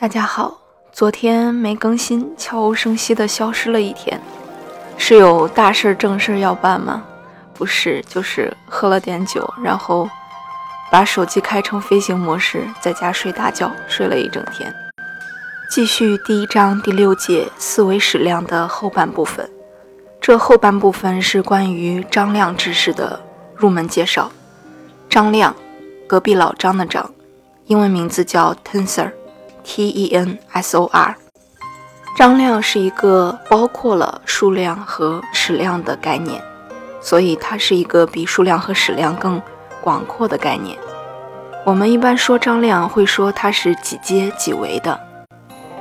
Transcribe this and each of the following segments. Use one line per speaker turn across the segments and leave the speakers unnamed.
大家好，昨天没更新，悄无声息的消失了一天，是有大事正事要办吗？不是，就是喝了点酒，然后把手机开成飞行模式，在家睡大觉，睡了一整天。继续第一章第六节四维矢量的后半部分，这后半部分是关于张量知识的入门介绍。张量，隔壁老张的张，英文名字叫 Tensor。Tensor，张量是一个包括了数量和矢量的概念，所以它是一个比数量和矢量更广阔的概念。我们一般说张量会说它是几阶几维的。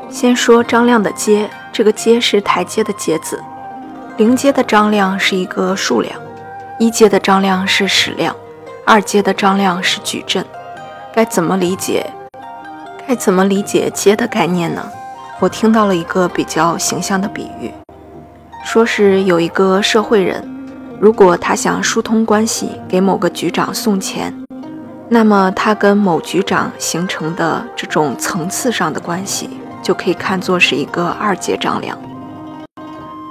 先说张量的阶，这个阶是台阶的阶字。零阶的张量是一个数量，一阶的张量是矢量，二阶的张量是矩阵。该怎么理解？该怎么理解阶的概念呢？我听到了一个比较形象的比喻，说是有一个社会人，如果他想疏通关系，给某个局长送钱，那么他跟某局长形成的这种层次上的关系，就可以看作是一个二阶张量。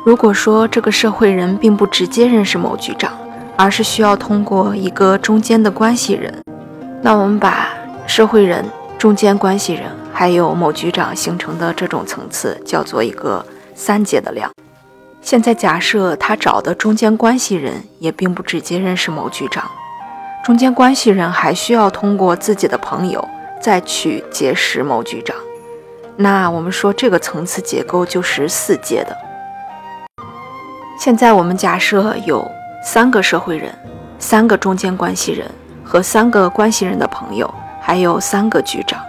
如果说这个社会人并不直接认识某局长，而是需要通过一个中间的关系人，那我们把社会人。中间关系人还有某局长形成的这种层次叫做一个三阶的量。现在假设他找的中间关系人也并不直接认识某局长，中间关系人还需要通过自己的朋友再去结识某局长。那我们说这个层次结构就是四阶的。现在我们假设有三个社会人、三个中间关系人和三个关系人的朋友。还有三个局长，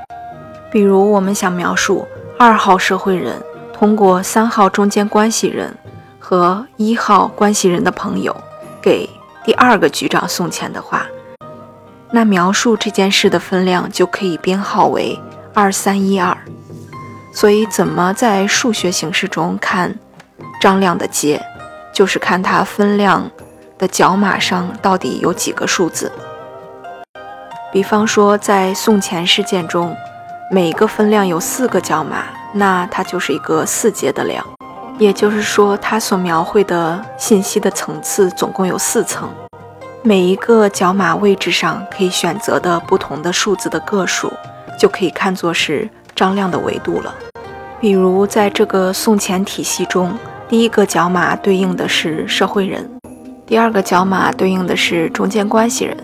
比如我们想描述二号社会人通过三号中间关系人和一号关系人的朋友给第二个局长送钱的话，那描述这件事的分量就可以编号为二三一二。所以，怎么在数学形式中看张量的街，就是看它分量的角码上到底有几个数字。比方说，在送钱事件中，每一个分量有四个角码，那它就是一个四阶的量。也就是说，它所描绘的信息的层次总共有四层，每一个角码位置上可以选择的不同的数字的个数，就可以看作是张量的维度了。比如，在这个送钱体系中，第一个角码对应的是社会人，第二个角码对应的是中间关系人。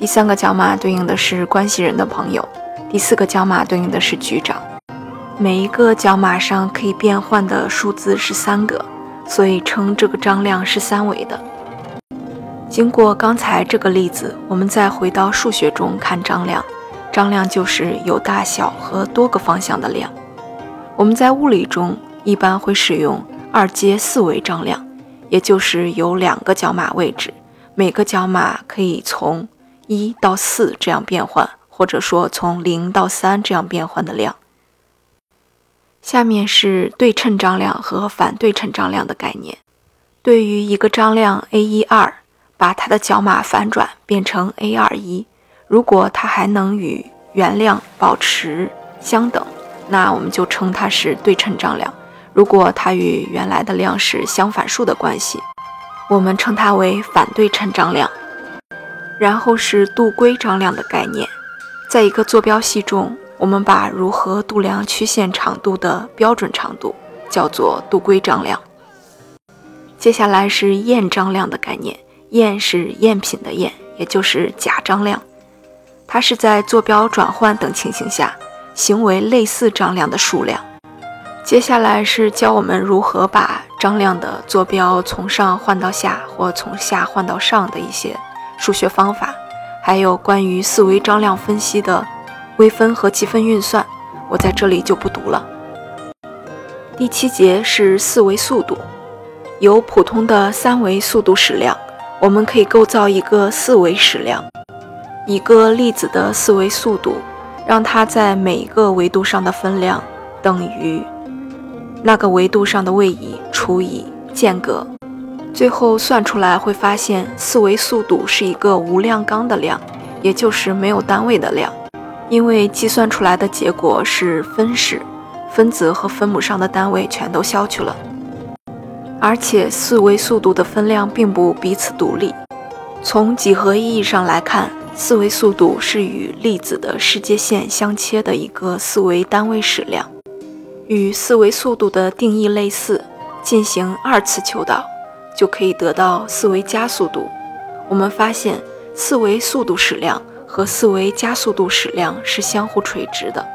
第三个角码对应的是关系人的朋友，第四个角码对应的是局长。每一个角码上可以变换的数字是三个，所以称这个张量是三维的。经过刚才这个例子，我们再回到数学中看张量，张量就是有大小和多个方向的量。我们在物理中一般会使用二阶四维张量，也就是有两个角码位置，每个角码可以从一到四这样变换，或者说从零到三这样变换的量。下面是对称张量和反对称张量的概念。对于一个张量 a 一二，把它的角码反转变成 a 二一，如果它还能与原量保持相等，那我们就称它是对称张量。如果它与原来的量是相反数的关系，我们称它为反对称张量。然后是度规张量的概念，在一个坐标系中，我们把如何度量曲线长度的标准长度叫做度规张量。接下来是验张量的概念，验是赝品的验，也就是假张量，它是在坐标转换等情形下行为类似张量的数量。接下来是教我们如何把张量的坐标从上换到下，或从下换到上的一些。数学方法，还有关于四维张量分析的微分和积分运算，我在这里就不读了。第七节是四维速度，由普通的三维速度矢量，我们可以构造一个四维矢量。一个粒子的四维速度，让它在每一个维度上的分量等于那个维度上的位移除以间隔。最后算出来会发现，四维速度是一个无量纲的量，也就是没有单位的量，因为计算出来的结果是分式，分子和分母上的单位全都消去了。而且四维速度的分量并不彼此独立。从几何意义上来看，四维速度是与粒子的世界线相切的一个四维单位矢量。与四维速度的定义类似，进行二次求导，就可以得到四维加速度。我们发现，四维速度矢量和四维加速度矢量是相互垂直的。